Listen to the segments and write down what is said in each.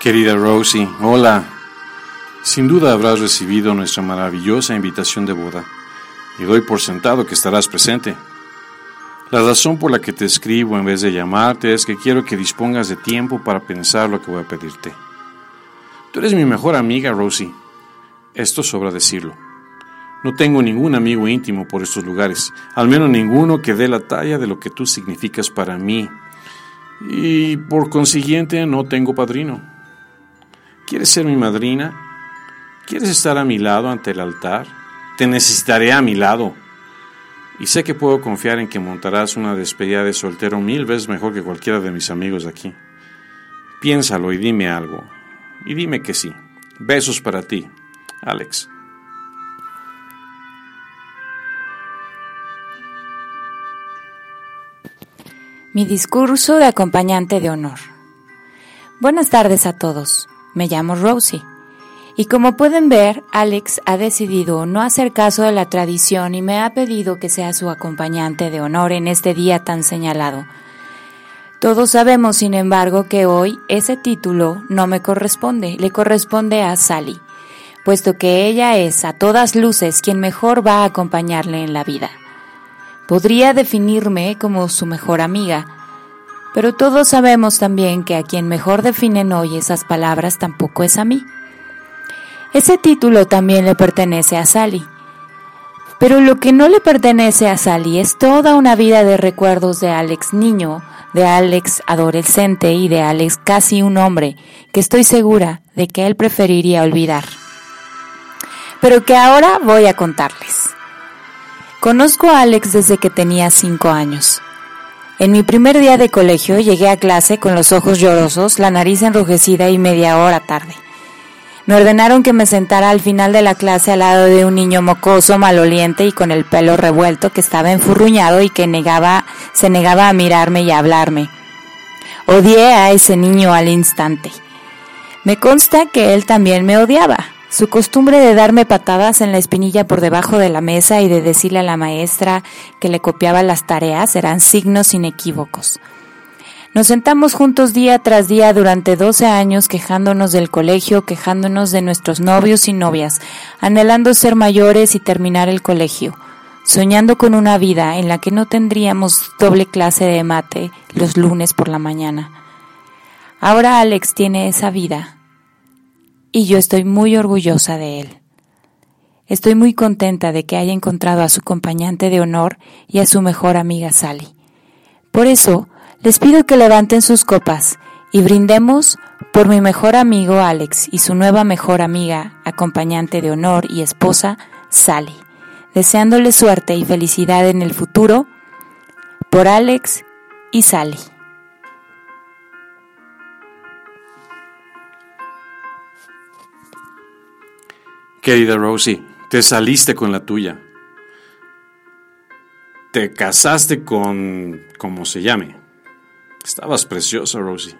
Querida Rosie, hola. Sin duda habrás recibido nuestra maravillosa invitación de boda y doy por sentado que estarás presente. La razón por la que te escribo en vez de llamarte es que quiero que dispongas de tiempo para pensar lo que voy a pedirte. Tú eres mi mejor amiga, Rosie. Esto sobra decirlo. No tengo ningún amigo íntimo por estos lugares, al menos ninguno que dé la talla de lo que tú significas para mí. Y por consiguiente no tengo padrino. ¿Quieres ser mi madrina? ¿Quieres estar a mi lado ante el altar? Te necesitaré a mi lado. Y sé que puedo confiar en que montarás una despedida de soltero mil veces mejor que cualquiera de mis amigos aquí. Piénsalo y dime algo. Y dime que sí. Besos para ti, Alex. Mi discurso de acompañante de honor. Buenas tardes a todos. Me llamo Rosie. Y como pueden ver, Alex ha decidido no hacer caso de la tradición y me ha pedido que sea su acompañante de honor en este día tan señalado. Todos sabemos, sin embargo, que hoy ese título no me corresponde, le corresponde a Sally, puesto que ella es a todas luces quien mejor va a acompañarle en la vida. Podría definirme como su mejor amiga, pero todos sabemos también que a quien mejor definen hoy esas palabras tampoco es a mí. Ese título también le pertenece a Sally. Pero lo que no le pertenece a Sally es toda una vida de recuerdos de Alex niño, de Alex adolescente y de Alex casi un hombre, que estoy segura de que él preferiría olvidar. Pero que ahora voy a contarles. Conozco a Alex desde que tenía cinco años. En mi primer día de colegio llegué a clase con los ojos llorosos, la nariz enrojecida y media hora tarde. Me ordenaron que me sentara al final de la clase al lado de un niño mocoso, maloliente y con el pelo revuelto que estaba enfurruñado y que negaba, se negaba a mirarme y a hablarme. Odié a ese niño al instante. Me consta que él también me odiaba. Su costumbre de darme patadas en la espinilla por debajo de la mesa y de decirle a la maestra que le copiaba las tareas eran signos inequívocos. Nos sentamos juntos día tras día durante 12 años quejándonos del colegio, quejándonos de nuestros novios y novias, anhelando ser mayores y terminar el colegio, soñando con una vida en la que no tendríamos doble clase de mate los lunes por la mañana. Ahora Alex tiene esa vida y yo estoy muy orgullosa de él. Estoy muy contenta de que haya encontrado a su acompañante de honor y a su mejor amiga Sally. Por eso, les pido que levanten sus copas y brindemos por mi mejor amigo Alex y su nueva mejor amiga, acompañante de honor y esposa, Sally, deseándole suerte y felicidad en el futuro, por Alex y Sally. Querida Rosie, te saliste con la tuya. Te casaste con... como se llame. Estabas preciosa, Rosie.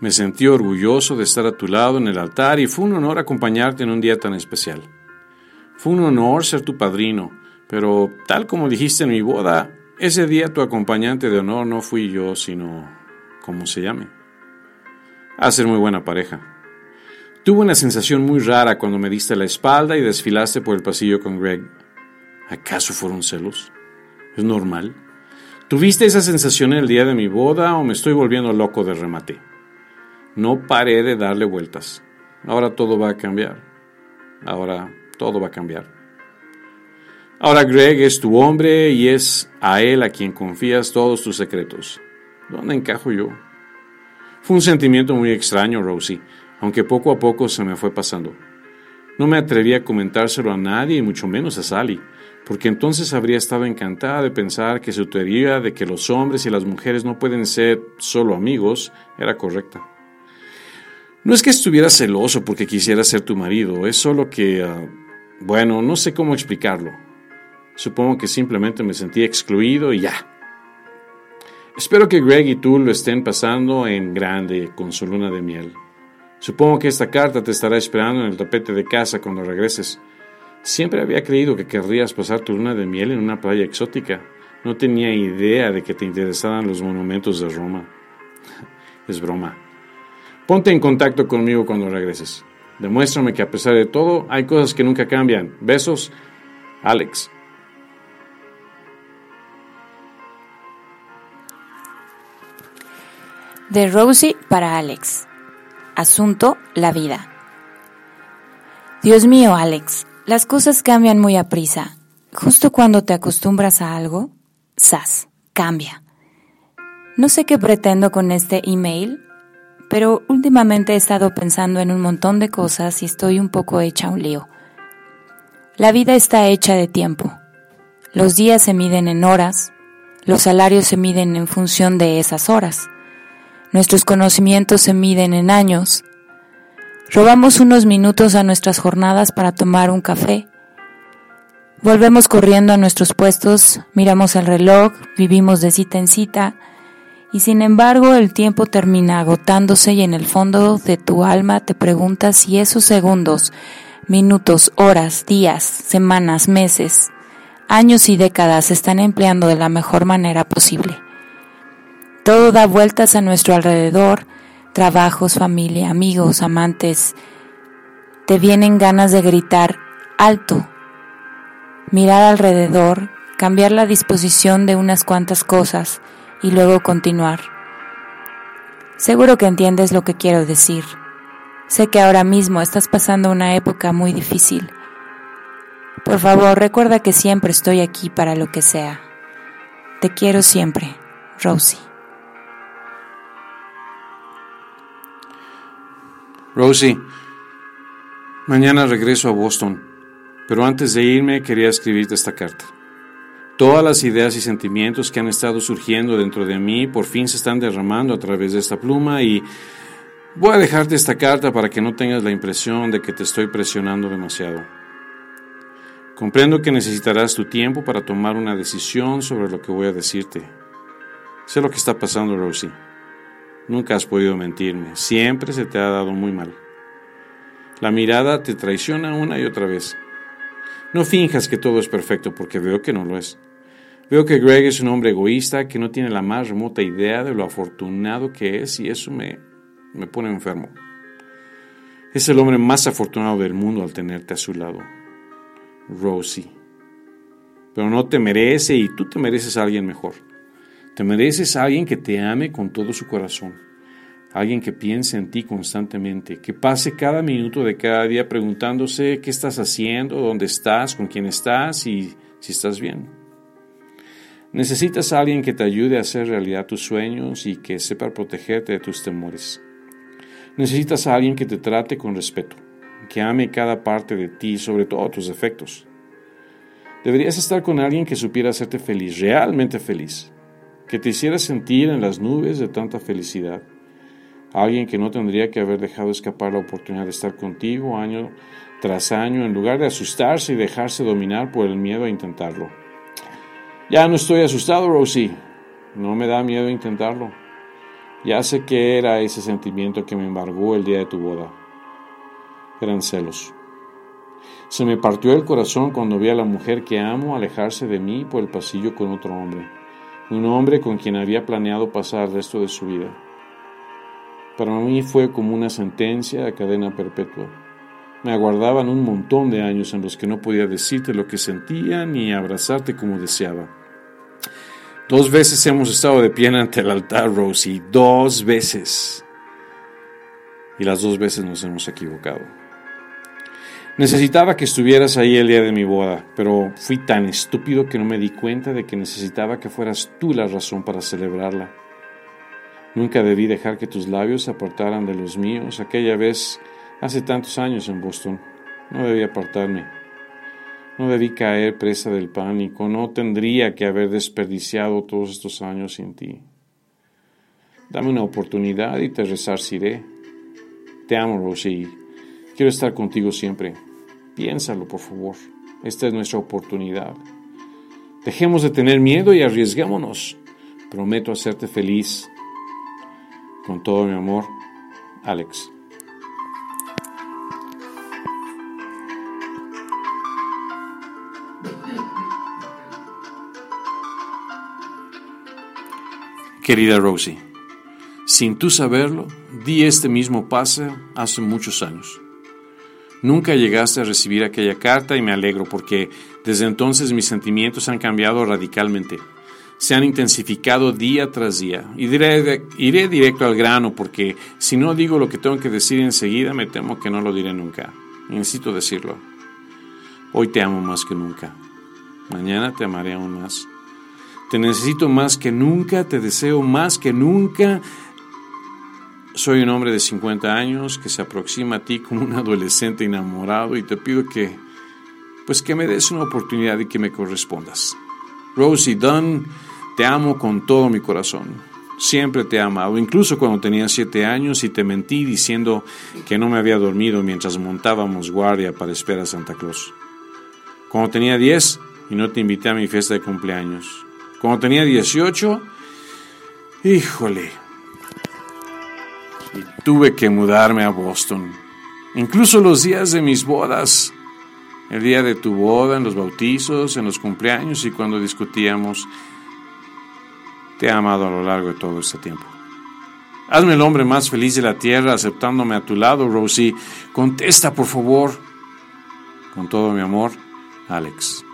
Me sentí orgulloso de estar a tu lado en el altar y fue un honor acompañarte en un día tan especial. Fue un honor ser tu padrino, pero tal como dijiste en mi boda, ese día tu acompañante de honor no fui yo, sino... como se llame. A ser muy buena pareja. Tuve una sensación muy rara cuando me diste la espalda y desfilaste por el pasillo con Greg. ¿Acaso fueron celos? ¿Es normal? ¿Tuviste esa sensación el día de mi boda o me estoy volviendo loco de remate? No paré de darle vueltas. Ahora todo va a cambiar. Ahora todo va a cambiar. Ahora Greg es tu hombre y es a él a quien confías todos tus secretos. ¿Dónde encajo yo? Fue un sentimiento muy extraño, Rosie, aunque poco a poco se me fue pasando. No me atreví a comentárselo a nadie y mucho menos a Sally, porque entonces habría estado encantada de pensar que su teoría de que los hombres y las mujeres no pueden ser solo amigos era correcta. No es que estuviera celoso porque quisiera ser tu marido, es solo que, ah, bueno, no sé cómo explicarlo. Supongo que simplemente me sentí excluido y ya. Espero que Greg y tú lo estén pasando en grande con su luna de miel. Supongo que esta carta te estará esperando en el tapete de casa cuando regreses. Siempre había creído que querrías pasar tu luna de miel en una playa exótica. No tenía idea de que te interesaran los monumentos de Roma. es broma. Ponte en contacto conmigo cuando regreses. Demuéstrame que a pesar de todo hay cosas que nunca cambian. Besos, Alex. De Rosie para Alex. Asunto, la vida. Dios mío, Alex, las cosas cambian muy a prisa. Justo cuando te acostumbras a algo, ¡zas! Cambia. No sé qué pretendo con este email, pero últimamente he estado pensando en un montón de cosas y estoy un poco hecha un lío. La vida está hecha de tiempo. Los días se miden en horas, los salarios se miden en función de esas horas, nuestros conocimientos se miden en años. Robamos unos minutos a nuestras jornadas para tomar un café. Volvemos corriendo a nuestros puestos, miramos el reloj, vivimos de cita en cita, y sin embargo el tiempo termina agotándose y en el fondo de tu alma te preguntas si esos segundos, minutos, horas, días, semanas, meses, años y décadas se están empleando de la mejor manera posible. Todo da vueltas a nuestro alrededor, trabajos, familia, amigos, amantes. Te vienen ganas de gritar alto, mirar alrededor, cambiar la disposición de unas cuantas cosas, y luego continuar. Seguro que entiendes lo que quiero decir. Sé que ahora mismo estás pasando una época muy difícil. Por favor, recuerda que siempre estoy aquí para lo que sea. Te quiero siempre, Rosie. Rosie, mañana regreso a Boston, pero antes de irme quería escribirte esta carta. Todas las ideas y sentimientos que han estado surgiendo dentro de mí por fin se están derramando a través de esta pluma y voy a dejarte esta carta para que no tengas la impresión de que te estoy presionando demasiado. Comprendo que necesitarás tu tiempo para tomar una decisión sobre lo que voy a decirte. Sé lo que está pasando, Rosie. Nunca has podido mentirme. Siempre se te ha dado muy mal. La mirada te traiciona una y otra vez. No finjas que todo es perfecto porque veo que no lo es. Veo que Greg es un hombre egoísta que no tiene la más remota idea de lo afortunado que es y eso me, me pone enfermo. Es el hombre más afortunado del mundo al tenerte a su lado. Rosie. Pero no te merece y tú te mereces a alguien mejor. Te mereces a alguien que te ame con todo su corazón alguien que piense en ti constantemente, que pase cada minuto de cada día preguntándose qué estás haciendo, dónde estás, con quién estás y si estás bien. Necesitas a alguien que te ayude a hacer realidad tus sueños y que sepa protegerte de tus temores. Necesitas a alguien que te trate con respeto, que ame cada parte de ti, sobre todo tus defectos. Deberías estar con alguien que supiera hacerte feliz, realmente feliz, que te hiciera sentir en las nubes de tanta felicidad alguien que no tendría que haber dejado escapar la oportunidad de estar contigo año tras año en lugar de asustarse y dejarse dominar por el miedo a intentarlo. Ya no estoy asustado, Rosie. No me da miedo intentarlo. Ya sé que era ese sentimiento que me embargó el día de tu boda. Eran celos. Se me partió el corazón cuando vi a la mujer que amo alejarse de mí por el pasillo con otro hombre, un hombre con quien había planeado pasar el resto de su vida. Para mí fue como una sentencia a cadena perpetua. Me aguardaban un montón de años en los que no podía decirte lo que sentía ni abrazarte como deseaba. Dos veces hemos estado de pie ante el altar, Rosie, dos veces. Y las dos veces nos hemos equivocado. Necesitaba que estuvieras ahí el día de mi boda, pero fui tan estúpido que no me di cuenta de que necesitaba que fueras tú la razón para celebrarla. Nunca debí dejar que tus labios se apartaran de los míos aquella vez hace tantos años en Boston. No debí apartarme. No debí caer presa del pánico. No tendría que haber desperdiciado todos estos años sin ti. Dame una oportunidad y te resarciré. Te amo, Rosie. Quiero estar contigo siempre. Piénsalo, por favor. Esta es nuestra oportunidad. Dejemos de tener miedo y arriesguémonos. Prometo hacerte feliz. Con todo mi amor, Alex. Querida Rosie, sin tú saberlo, di este mismo pase hace muchos años. Nunca llegaste a recibir aquella carta y me alegro porque desde entonces mis sentimientos han cambiado radicalmente. Se han intensificado día tras día. Y diré, iré directo al grano porque si no digo lo que tengo que decir enseguida me temo que no lo diré nunca. necesito decirlo. Hoy te amo más que nunca. Mañana te amaré aún más. Te necesito más que nunca, te deseo más que nunca. Soy un hombre de 50 años que se aproxima a ti como un adolescente enamorado y te pido que, pues que me des una oportunidad y que me correspondas. Rosie Dunn, te amo con todo mi corazón. Siempre te he amado, incluso cuando tenía siete años y te mentí diciendo que no me había dormido mientras montábamos guardia para esperar a Santa Claus. Cuando tenía diez y no te invité a mi fiesta de cumpleaños. Cuando tenía 18, híjole, y tuve que mudarme a Boston. Incluso los días de mis bodas, el día de tu boda, en los bautizos, en los cumpleaños y cuando discutíamos, te he amado a lo largo de todo este tiempo. Hazme el hombre más feliz de la tierra aceptándome a tu lado, Rosie. Contesta, por favor. Con todo mi amor, Alex.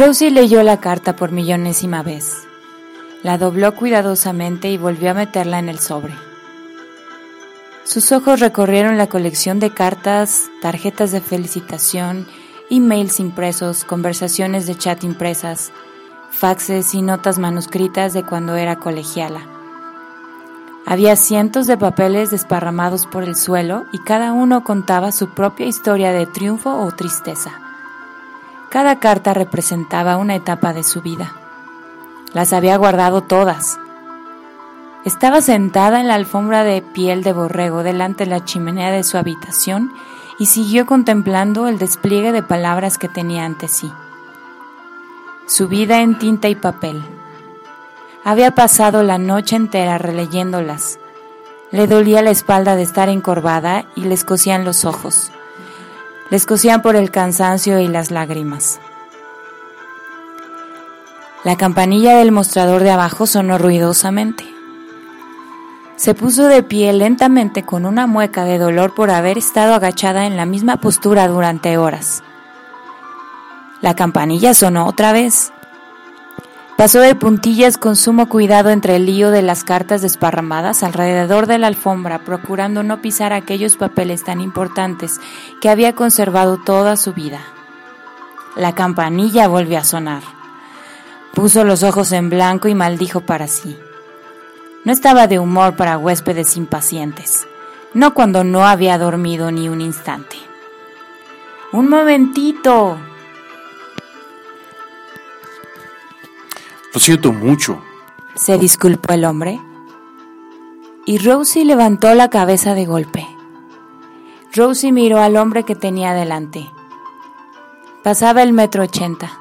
Rosie leyó la carta por millonésima vez. La dobló cuidadosamente y volvió a meterla en el sobre. Sus ojos recorrieron la colección de cartas, tarjetas de felicitación, emails impresos, conversaciones de chat impresas, faxes y notas manuscritas de cuando era colegiala. Había cientos de papeles desparramados por el suelo y cada uno contaba su propia historia de triunfo o tristeza. Cada carta representaba una etapa de su vida. Las había guardado todas. Estaba sentada en la alfombra de piel de borrego delante de la chimenea de su habitación y siguió contemplando el despliegue de palabras que tenía ante sí. Su vida en tinta y papel. Había pasado la noche entera releyéndolas. Le dolía la espalda de estar encorvada y le escocían los ojos les cosían por el cansancio y las lágrimas. La campanilla del mostrador de abajo sonó ruidosamente. Se puso de pie lentamente con una mueca de dolor por haber estado agachada en la misma postura durante horas. La campanilla sonó otra vez. Pasó de puntillas con sumo cuidado entre el lío de las cartas desparramadas alrededor de la alfombra, procurando no pisar aquellos papeles tan importantes que había conservado toda su vida. La campanilla volvió a sonar. Puso los ojos en blanco y maldijo para sí. No estaba de humor para huéspedes impacientes, no cuando no había dormido ni un instante. Un momentito, Lo siento mucho. Se disculpó el hombre. Y Rosie levantó la cabeza de golpe. Rosie miró al hombre que tenía delante. Pasaba el metro ochenta,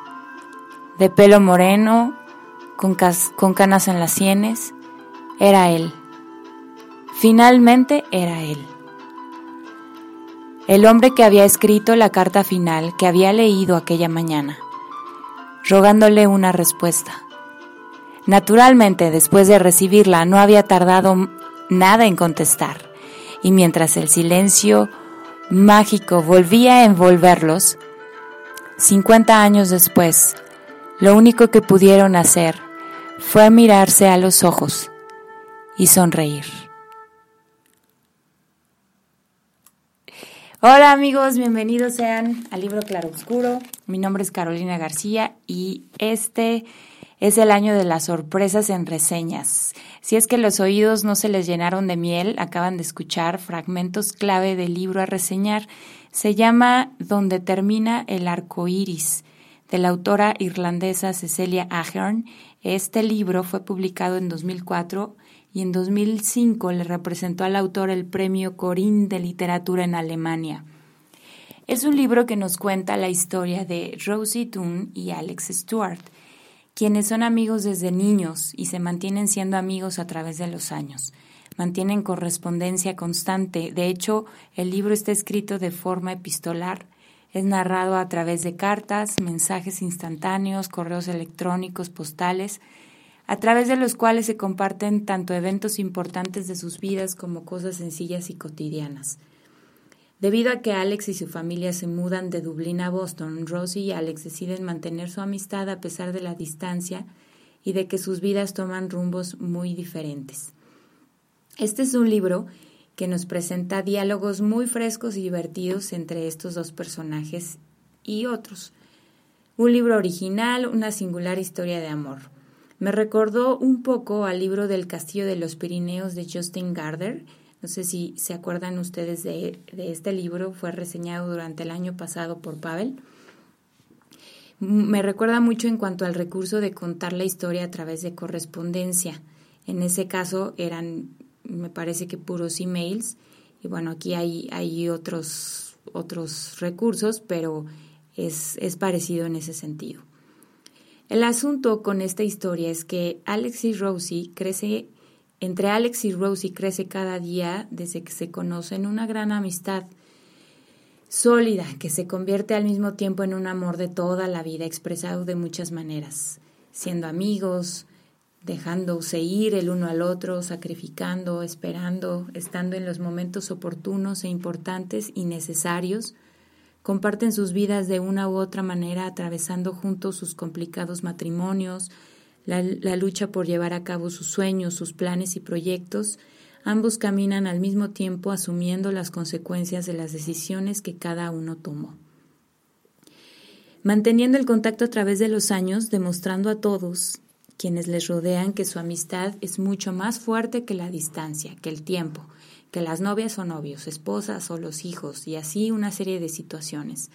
de pelo moreno, con, canas en las sienes. Era él. Finalmente era él. El hombre que había escrito la carta final que había leído aquella mañana, rogándole una respuesta. Naturalmente, después de recibirla, no había tardado nada en contestar, y mientras el silencio mágico volvía a envolverlos, 50 años después, lo único que pudieron hacer fue mirarse a los ojos y sonreír. Hola amigos, bienvenidos sean al libro Claroscuro. Mi nombre es Carolina García y este es el año de las sorpresas en reseñas. Si es que los oídos no se les llenaron de miel, acaban de escuchar fragmentos clave del libro a reseñar. Se llama Donde termina el arco iris, de la autora irlandesa Cecilia Ahern. Este libro fue publicado en 2004 y en 2005 le representó al autor el premio Corinne de Literatura en Alemania. Es un libro que nos cuenta la historia de Rosie Toon y Alex Stewart, quienes son amigos desde niños y se mantienen siendo amigos a través de los años. Mantienen correspondencia constante. De hecho, el libro está escrito de forma epistolar. Es narrado a través de cartas, mensajes instantáneos, correos electrónicos, postales, a través de los cuales se comparten tanto eventos importantes de sus vidas como cosas sencillas y cotidianas. Debido a que Alex y su familia se mudan de Dublín a Boston, Rosie y Alex deciden mantener su amistad a pesar de la distancia y de que sus vidas toman rumbos muy diferentes. Este es un libro que nos presenta diálogos muy frescos y divertidos entre estos dos personajes y otros. Un libro original, una singular historia de amor. Me recordó un poco al libro del Castillo de los Pirineos de Justin Gardner. No sé si se acuerdan ustedes de, este libro, fue reseñado durante el año pasado por Pavel. Me recuerda mucho en cuanto al recurso de contar la historia a través de correspondencia. En ese caso eran, me parece que puros emails. Y bueno, aquí hay, hay otros, otros recursos, pero es, es parecido en ese sentido. El asunto con esta historia es que Alex y Rosie crece, entre Alex y Rosie crece cada día desde que se conocen una gran amistad sólida que se convierte al mismo tiempo en un amor de toda la vida expresado de muchas maneras, siendo amigos, dejándose ir el uno al otro, sacrificando, esperando, estando en los momentos oportunos e importantes y necesarios, comparten sus vidas de una u otra manera, atravesando juntos sus complicados matrimonios, la, lucha por llevar a cabo sus sueños, sus planes y proyectos, ambos caminan al mismo tiempo asumiendo las consecuencias de las decisiones que cada uno tomó. Manteniendo el contacto a través de los años, demostrando a todos quienes les rodean que su amistad es mucho más fuerte que la distancia, que el tiempo, que las novias o novios, esposas o los hijos y así una serie de situaciones.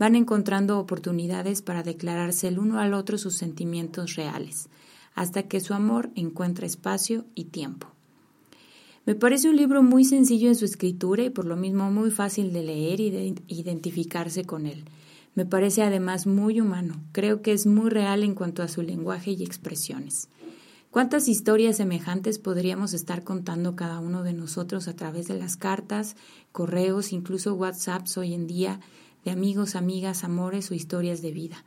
Van encontrando oportunidades para declararse el uno al otro sus sentimientos reales, hasta que su amor encuentra espacio y tiempo. Me parece un libro muy sencillo en su escritura y por lo mismo muy fácil de leer y de identificarse con él. Me parece además muy humano, creo que es muy real en cuanto a su lenguaje y expresiones. ¿Cuántas historias semejantes podríamos estar contando cada uno de nosotros a través de las cartas, correos, incluso WhatsApps hoy en día, de amigos, amigas, amores o historias de vida?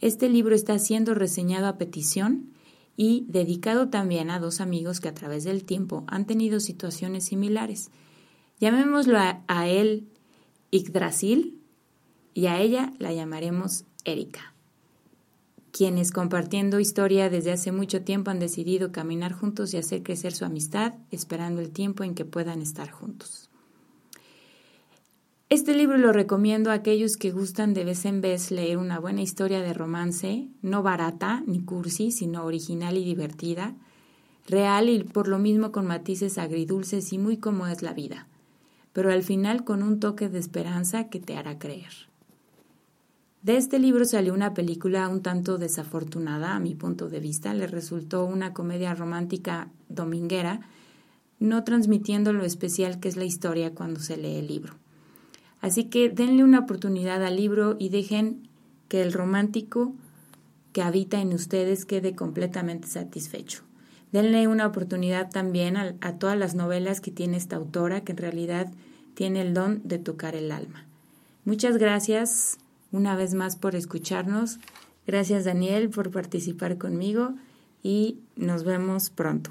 Este libro está siendo reseñado a petición y dedicado también a dos amigos que a través del tiempo han tenido situaciones similares. Llamémoslo a, él Yggdrasil y a ella la llamaremos Erika quienes compartiendo historia desde hace mucho tiempo han decidido caminar juntos y hacer crecer su amistad, esperando el tiempo en que puedan estar juntos. Este libro lo recomiendo a aquellos que gustan de vez en vez leer una buena historia de romance, no barata ni cursi, sino original y divertida, real y por lo mismo con matices agridulces y muy como es la vida, pero al final con un toque de esperanza que te hará creer. De este libro salió una película un tanto desafortunada, a mi punto de vista. Le resultó una comedia romántica dominguera, no transmitiendo lo especial que es la historia cuando se lee el libro. Así que denle una oportunidad al libro y dejen que el romántico que habita en ustedes quede completamente satisfecho. Denle una oportunidad también a, a todas las novelas que tiene esta autora, que en realidad tiene el don de tocar el alma. Muchas gracias una vez más por escucharnos. Gracias Daniel por participar conmigo y nos vemos pronto.